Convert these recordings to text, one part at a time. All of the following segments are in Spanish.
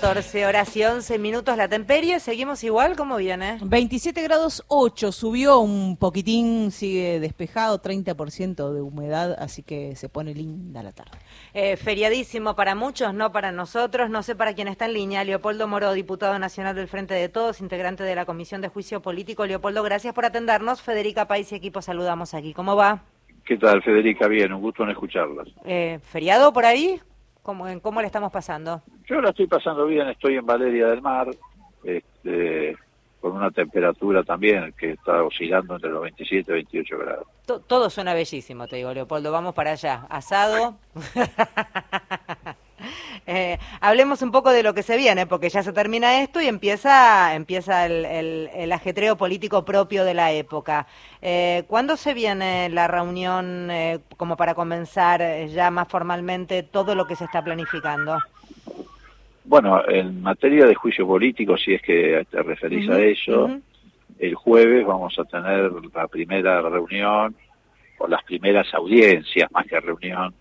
14 horas y 11 minutos la temperie. ¿Seguimos igual? ¿Cómo viene? 27 grados 8, subió un poquitín, sigue despejado, 30% de humedad, así que se pone linda la tarde. Eh, feriadísimo para muchos, no para nosotros. No sé para quién está en línea. Leopoldo Moro, diputado nacional del Frente de Todos, integrante de la Comisión de Juicio Político. Leopoldo, gracias por atendernos. Federica País y equipo saludamos aquí. ¿Cómo va? ¿Qué tal, Federica? Bien, un gusto en escucharlas. Eh, ¿Feriado por ahí? ¿Cómo, ¿Cómo le estamos pasando? Yo la estoy pasando bien, estoy en Valeria del Mar, este, con una temperatura también que está oscilando entre los 27 y 28 grados. todo suena bellísimo, te digo, Leopoldo. Vamos para allá. Asado. Eh, hablemos un poco de lo que se viene, porque ya se termina esto y empieza, empieza el, ajetreo político propio de la época. Eh, ¿Cuándo se viene la reunión eh, como para comenzar ya más formalmente todo lo que se está planificando? Bueno, en materia de juicio político, si es que te referís a eso, el jueves vamos a tener la primera reunión o las primeras audiencias, más que reunión,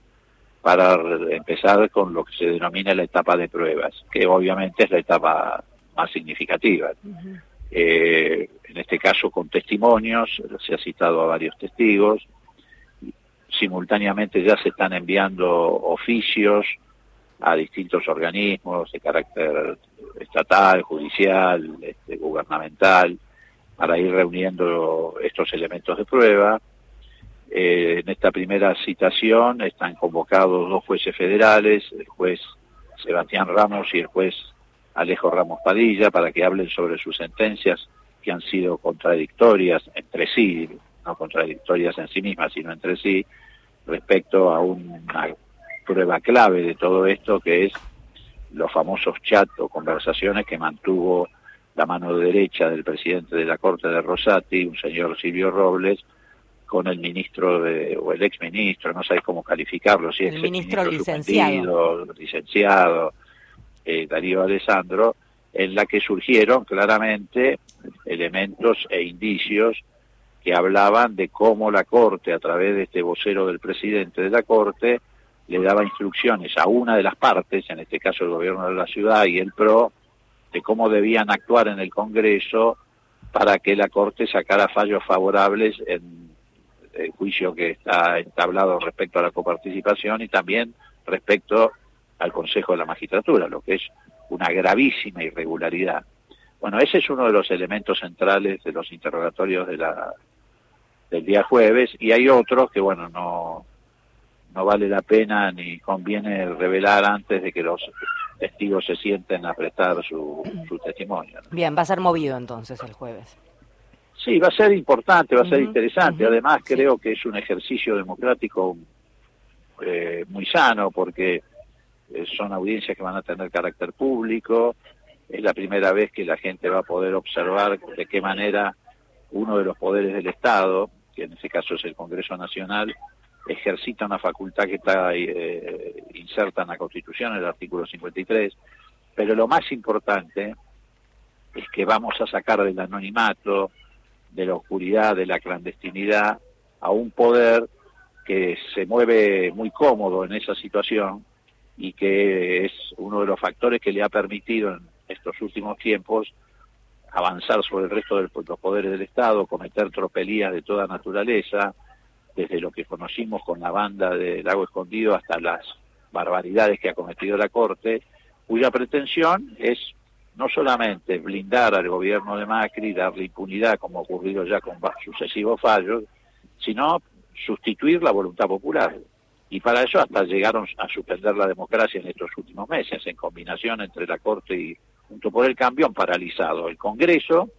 para empezar con lo que se denomina la etapa de pruebas, que obviamente es la etapa más significativa. Eh, en este caso con testimonios, se ha citado a varios testigos, simultáneamente ya se están enviando oficios a distintos organismos de carácter estatal, judicial, este, gubernamental, para ir reuniendo estos elementos de prueba. Eh, en esta primera citación están convocados dos jueces federales, el juez Sebastián Ramos y el juez Alejo Ramos Padilla, para que hablen sobre sus sentencias que han sido contradictorias entre sí, no contradictorias en sí mismas, sino entre sí, respecto a una prueba clave de todo esto, que es los famosos chats o conversaciones que mantuvo la mano derecha del presidente de la Corte de Rosati, un señor Silvio Robles, con el ministro de, o el ex ministro, no sabéis cómo calificarlo, si es el ministro, licenciado, licenciado eh, Darío Alessandro, en la que surgieron claramente elementos e indicios que hablaban de cómo la Corte, a través de este vocero del presidente de la Corte, le daba instrucciones a una de las partes, en este caso el gobierno de la ciudad y el PRO, de cómo debían actuar en el Congreso para que la Corte sacara fallos favorables en el juicio que está entablado respecto a la coparticipación y también respecto al Consejo de la Magistratura, lo que es una gravísima irregularidad. Bueno, ese es uno de los elementos centrales de los interrogatorios de la, del día jueves y hay otros que, bueno, no, no vale la pena ni conviene revelar antes de que los testigos se sienten a prestar su, su testimonio. Bien, va a ser movido entonces el jueves. Sí, va a ser importante, va a ser interesante. Además, creo que es un ejercicio democrático eh, muy sano porque eh, son audiencias que van a tener carácter público. Es la primera vez que la gente va a poder observar de qué manera uno de los poderes del Estado, que en este caso es el Congreso Nacional, ejercita una facultad que está eh, inserta en la Constitución, en el artículo 53. Pero lo más importante es que vamos a sacar del anonimato, de la oscuridad, de la clandestinidad, a un poder que se mueve muy cómodo en esa situación y que es uno de los factores que le ha permitido en estos últimos tiempos avanzar sobre el resto de los poderes del Estado, cometer tropelías de toda naturaleza, desde lo que conocimos con la banda de Lago Escondido hasta las barbaridades que ha cometido la Corte, cuya pretensión es no solamente blindar al gobierno de Macri, darle impunidad, como ha ocurrido ya con sucesivos fallos, sino sustituir la voluntad popular. Y para eso hasta llegaron a suspender la democracia en estos últimos meses, en combinación entre la Corte y Junto por el Cambio han paralizado el Congreso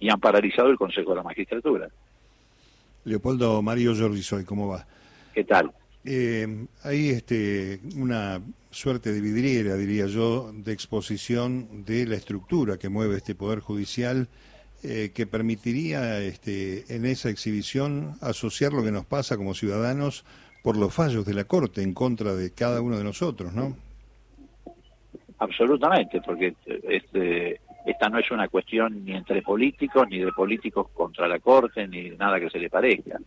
y han paralizado el Consejo de la Magistratura. Leopoldo Mario Jordi ¿cómo va? ¿Qué tal? Eh, hay este, una suerte de vidriera, diría yo, de exposición de la estructura que mueve este Poder Judicial, eh, que permitiría este, en esa exhibición asociar lo que nos pasa como ciudadanos por los fallos de la Corte en contra de cada uno de nosotros, ¿no? Absolutamente, porque este, esta no es una cuestión ni entre políticos, ni de políticos contra la Corte, ni nada que se le parezca.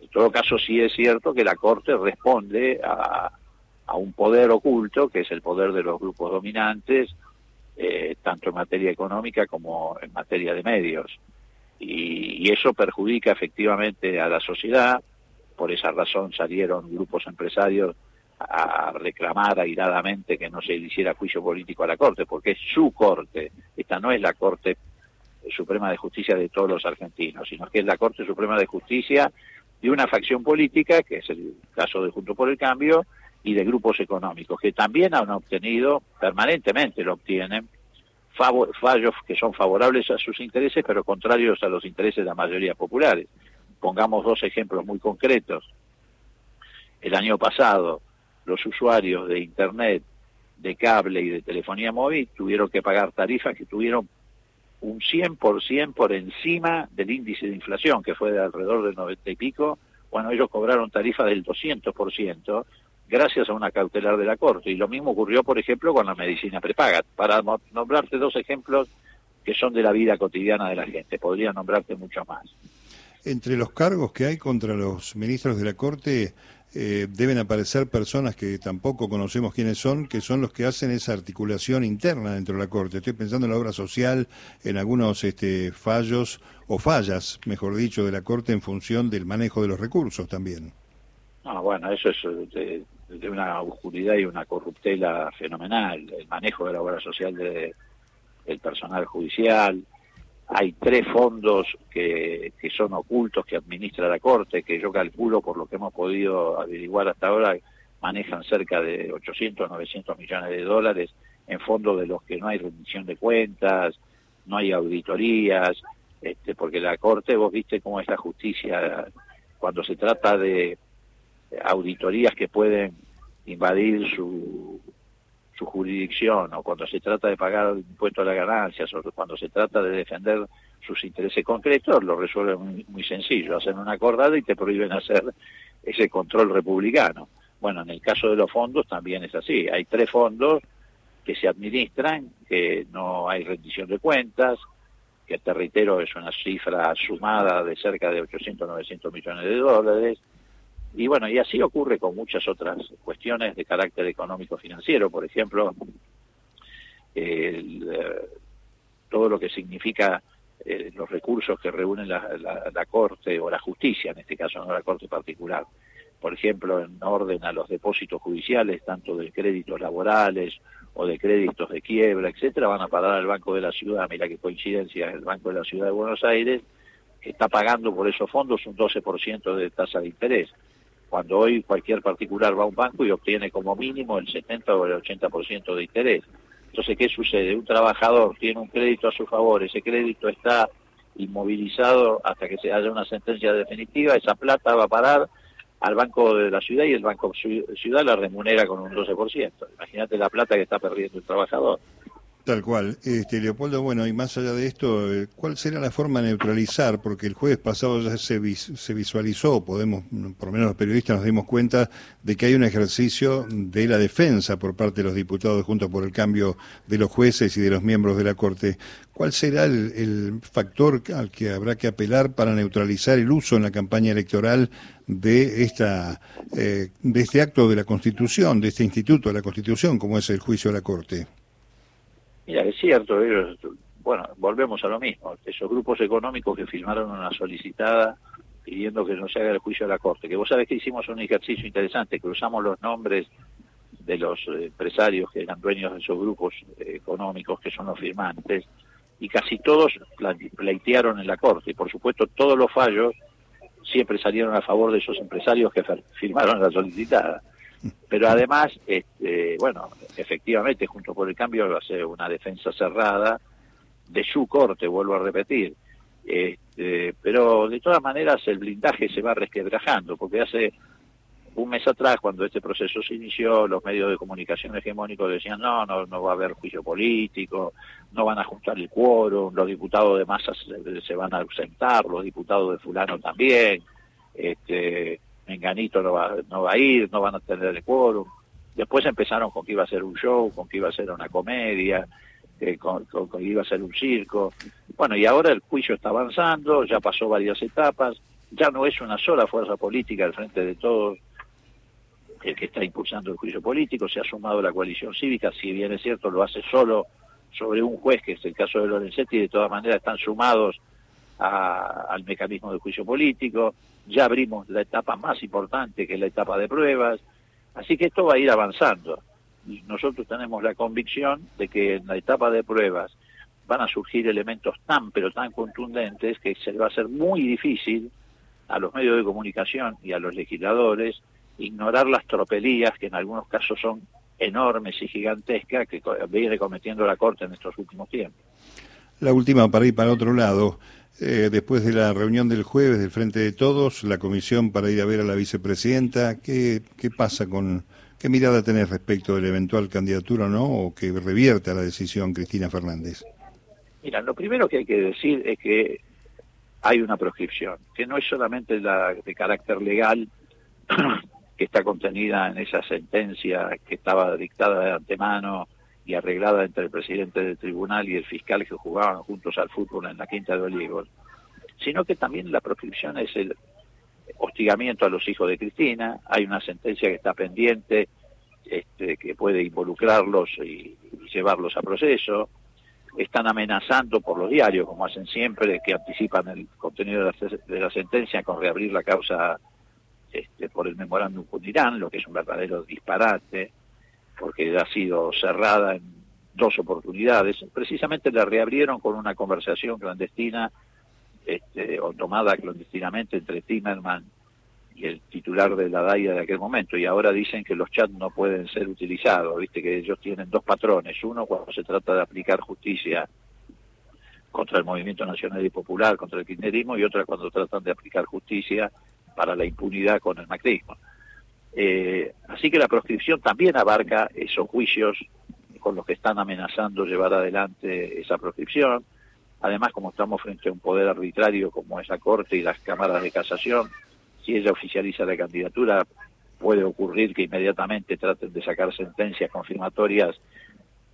En todo caso, sí es cierto que la Corte responde a, a un poder oculto, que es el poder de los grupos dominantes, eh, tanto en materia económica como en materia de medios. Y, eso perjudica efectivamente a la sociedad, por esa razón salieron grupos empresarios a reclamar airadamente que no se le hiciera juicio político a la Corte, porque es su Corte, esta no es la Corte Suprema de Justicia de todos los argentinos, sino que es la Corte Suprema de Justicia de una facción política, que es el caso de Junto por el Cambio, y de grupos económicos, que también han obtenido, permanentemente lo obtienen, fallos que son favorables a sus intereses, pero contrarios a los intereses de la mayoría populares. Pongamos dos ejemplos muy concretos. El año pasado, los usuarios de Internet, de cable y de telefonía móvil tuvieron que pagar tarifas que tuvieron un 100% por encima del índice de inflación, que fue de alrededor del 90 y pico, bueno, ellos cobraron tarifas del 200%, gracias a una cautelar de la Corte. Y lo mismo ocurrió, por ejemplo, con la medicina prepaga. Para nombrarte dos ejemplos que son de la vida cotidiana de la gente, podría nombrarte mucho más. Entre los cargos que hay contra los ministros de la Corte, eh, deben aparecer personas que tampoco conocemos quiénes son, que son los que hacen esa articulación interna dentro de la Corte. Estoy pensando en la obra social, en algunos este, fallos o fallas, mejor dicho, de la Corte en función del manejo de los recursos también. Ah, bueno, eso es de, una oscuridad y una corruptela fenomenal, el manejo de la obra social de, del personal judicial, hay tres fondos que, que son ocultos que administra la Corte, que yo calculo, por lo que hemos podido averiguar hasta ahora, manejan cerca de 800, 900 millones de dólares en fondos de los que no hay rendición de cuentas, no hay auditorías, este, porque la Corte, vos viste cómo es la justicia cuando se trata de auditorías que pueden invadir su, su jurisdicción o cuando se trata de pagar impuestos a las ganancias o cuando se trata de defender sus intereses concretos, lo resuelven muy, sencillo, hacen una acordada y te prohíben hacer ese control republicano. Bueno, en el caso de los fondos también es así, hay tres fondos que se administran, que no hay rendición de cuentas, que te reitero es una cifra sumada de cerca de 800, 900 millones de dólares, y bueno, y así ocurre con muchas otras cuestiones de carácter económico-financiero, por ejemplo, eh, todo lo que significa eh, los recursos que reúnen la, Corte o la justicia, en este caso no la Corte particular. Por ejemplo, en orden a los depósitos judiciales, tanto de créditos laborales o de créditos de quiebra, etcétera, van a parar al Banco de la Ciudad. Mira qué coincidencia, el Banco de la Ciudad de Buenos Aires está pagando por esos fondos un 12% de tasa de interés cuando hoy cualquier particular va a un banco y obtiene como mínimo el 70 o el 80% de interés. Entonces, ¿qué sucede? Un trabajador tiene un crédito a su favor, ese crédito está inmovilizado hasta que se haya una sentencia definitiva, esa plata va a parar al Banco de la Ciudad y el Banco Ciudad la remunera con un 12%. Imagínate la plata que está perdiendo el trabajador. Tal cual. Este, Leopoldo, bueno, y más allá de esto, eh, ¿cuál será la forma de neutralizar? Porque el jueves pasado ya se, se visualizó, podemos, por lo menos los periodistas nos dimos cuenta de que hay un ejercicio de la defensa por parte de los diputados junto por el cambio de los jueces y de los miembros de la Corte. ¿Cuál será el, factor al que habrá que apelar para neutralizar el uso en la campaña electoral de esta eh, de este acto de la Constitución, de este instituto de la Constitución, como es el juicio a la Corte? Mira, es cierto, ellos, bueno, volvemos a lo mismo, esos grupos económicos que firmaron una solicitada pidiendo que no se haga el juicio a la Corte, que vos sabés que hicimos un ejercicio interesante, cruzamos los nombres de los empresarios que eran dueños de esos grupos económicos que son los firmantes, y casi todos pleitearon en la Corte, y por supuesto todos los fallos siempre salieron a favor de esos empresarios que firmaron la solicitada. Pero además, este, bueno, efectivamente, junto por el cambio va a ser una defensa cerrada de su corte, vuelvo a repetir. Este, pero de todas maneras el blindaje se va resquebrajando, porque hace un mes atrás, cuando este proceso se inició, los medios de comunicación hegemónicos decían no, no, no va a haber juicio político, no van a juntar el quórum, los diputados de masa se, se van a ausentar, los diputados de fulano también, este, Menganito no va, no va a ir, no van a tener el quórum. Después empezaron con que iba a ser un show, con que iba a ser una comedia, eh, con, que iba a ser un circo. Bueno, y ahora el juicio está avanzando, ya pasó varias etapas, ya no es una sola fuerza política al frente de todos el que está impulsando el juicio político, se ha sumado la coalición cívica, si bien es cierto lo hace solo sobre un juez, que es el caso de Lorenzetti, de todas maneras están sumados al mecanismo de juicio político, ya abrimos la etapa más importante, que es la etapa de pruebas, así que esto va a ir avanzando. Y nosotros tenemos la convicción de que en la etapa de pruebas van a surgir elementos tan, pero tan contundentes que se va a ser muy difícil a los medios de comunicación y a los legisladores ignorar las tropelías que en algunos casos son enormes y gigantescas que viene cometiendo la Corte en estos últimos tiempos. La última para ir para otro lado. Eh, después de la reunión del jueves del Frente de Todos, la comisión para ir a ver a la vicepresidenta, ¿qué, qué pasa con, qué mirada tenés respecto de la eventual candidatura o no, o que revierte a la decisión Cristina Fernández? Mira, lo primero que hay que decir es que hay una proscripción, que no es solamente la de carácter legal que está contenida en esa sentencia que estaba dictada de antemano y arreglada entre el presidente del tribunal y el fiscal que jugaban juntos al fútbol en la Quinta de Olivos, sino que también la proscripción es el hostigamiento a los hijos de Cristina, hay una sentencia que está pendiente este, que puede involucrarlos y, llevarlos a proceso, están amenazando por los diarios, como hacen siempre, que anticipan el contenido de la, de la sentencia con reabrir la causa este, por el memorándum con Irán, lo que es un verdadero disparate, porque ha sido cerrada en dos oportunidades. Precisamente la reabrieron con una conversación clandestina este, o tomada clandestinamente entre Timerman y el titular de la DAIA de aquel momento, y ahora dicen que los chats no pueden ser utilizados, viste que ellos tienen dos patrones, uno cuando se trata de aplicar justicia contra el movimiento nacional y popular, contra el kirchnerismo, y otra cuando tratan de aplicar justicia para la impunidad con el macrismo. Eh, así que la proscripción también abarca esos juicios con los que están amenazando llevar adelante esa proscripción. Además, como estamos frente a un poder arbitrario como es la Corte y las cámaras de casación, si ella oficializa la candidatura, puede ocurrir que inmediatamente traten de sacar sentencias confirmatorias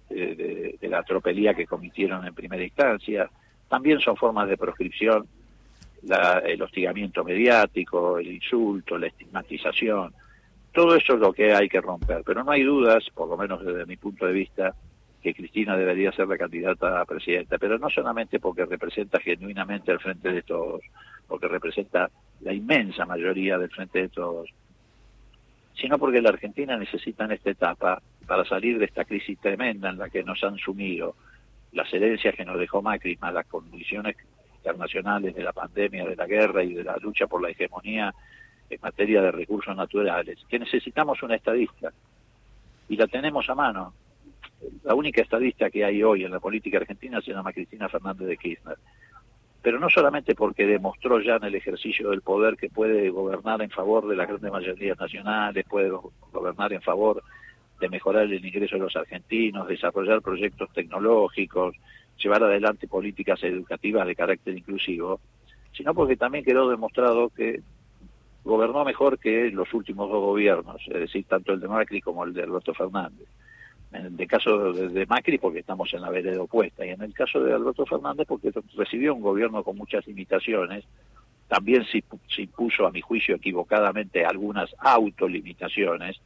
de, de la tropelía que cometieron en primera instancia. También son formas de proscripción el hostigamiento mediático, el insulto, la estigmatización. Todo eso es lo que hay que romper. Pero no hay dudas, por lo menos desde mi punto de vista, que Cristina debería ser la candidata a presidenta, pero no solamente porque representa genuinamente el frente de todos, porque representa la inmensa mayoría del frente de todos, sino porque la Argentina necesita en esta etapa, para salir de esta crisis tremenda en la que nos han sumido, las herencias que nos dejó Macri, las condiciones internacionales de la pandemia, de la guerra y de la lucha por la hegemonía en materia de recursos naturales, que necesitamos una estadista y la tenemos a mano. La única estadista que hay hoy en la política argentina se llama Cristina Fernández de Kirchner. Pero no solamente porque demostró ya en el ejercicio del poder que puede gobernar en favor de las grandes mayorías nacionales, puede gobernar en favor de mejorar el ingreso de los argentinos, desarrollar proyectos tecnológicos, llevar adelante políticas educativas de carácter inclusivo, sino porque también quedó demostrado que gobernó mejor que los últimos dos gobiernos, es decir, tanto el de Macri como el de Alberto Fernández. En el caso de Macri porque estamos en la vereda opuesta y en el caso de Alberto Fernández porque recibió un gobierno con muchas limitaciones, también se, impuso a mi juicio equivocadamente algunas autolimitaciones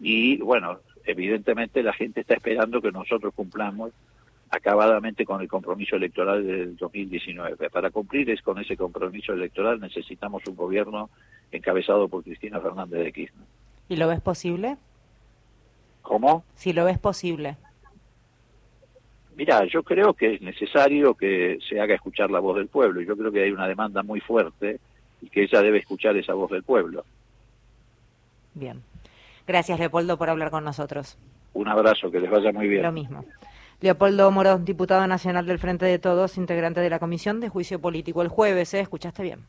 y bueno, evidentemente la gente está esperando que nosotros cumplamos acabadamente con el compromiso electoral del 2019. Para cumplir es con ese compromiso electoral necesitamos un gobierno encabezado por Cristina Fernández de Kirchner. ¿Y lo ves posible? ¿Cómo? Si lo ves posible. Mira, yo creo que es necesario que se haga escuchar la voz del pueblo. Yo creo que hay una demanda muy fuerte y que ella debe escuchar esa voz del pueblo. Bien. Gracias, Leopoldo, por hablar con nosotros. Un abrazo, que les vaya muy bien. Lo mismo. Leopoldo Moro, diputado nacional del Frente de Todos, integrante de la Comisión de Juicio Político. El jueves, ¿eh? ¿Escuchaste bien?